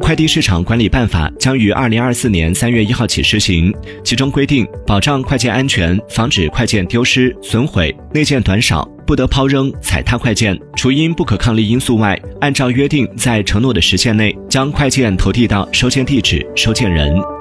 快递市场管理办法将于二零二四年三月一号起施行，其中规定，保障快件安全，防止快件丢失、损毁、内件短少，不得抛扔、踩踏快件。除因不可抗力因素外，按照约定，在承诺的时限内，将快件投递到收件地址、收件人。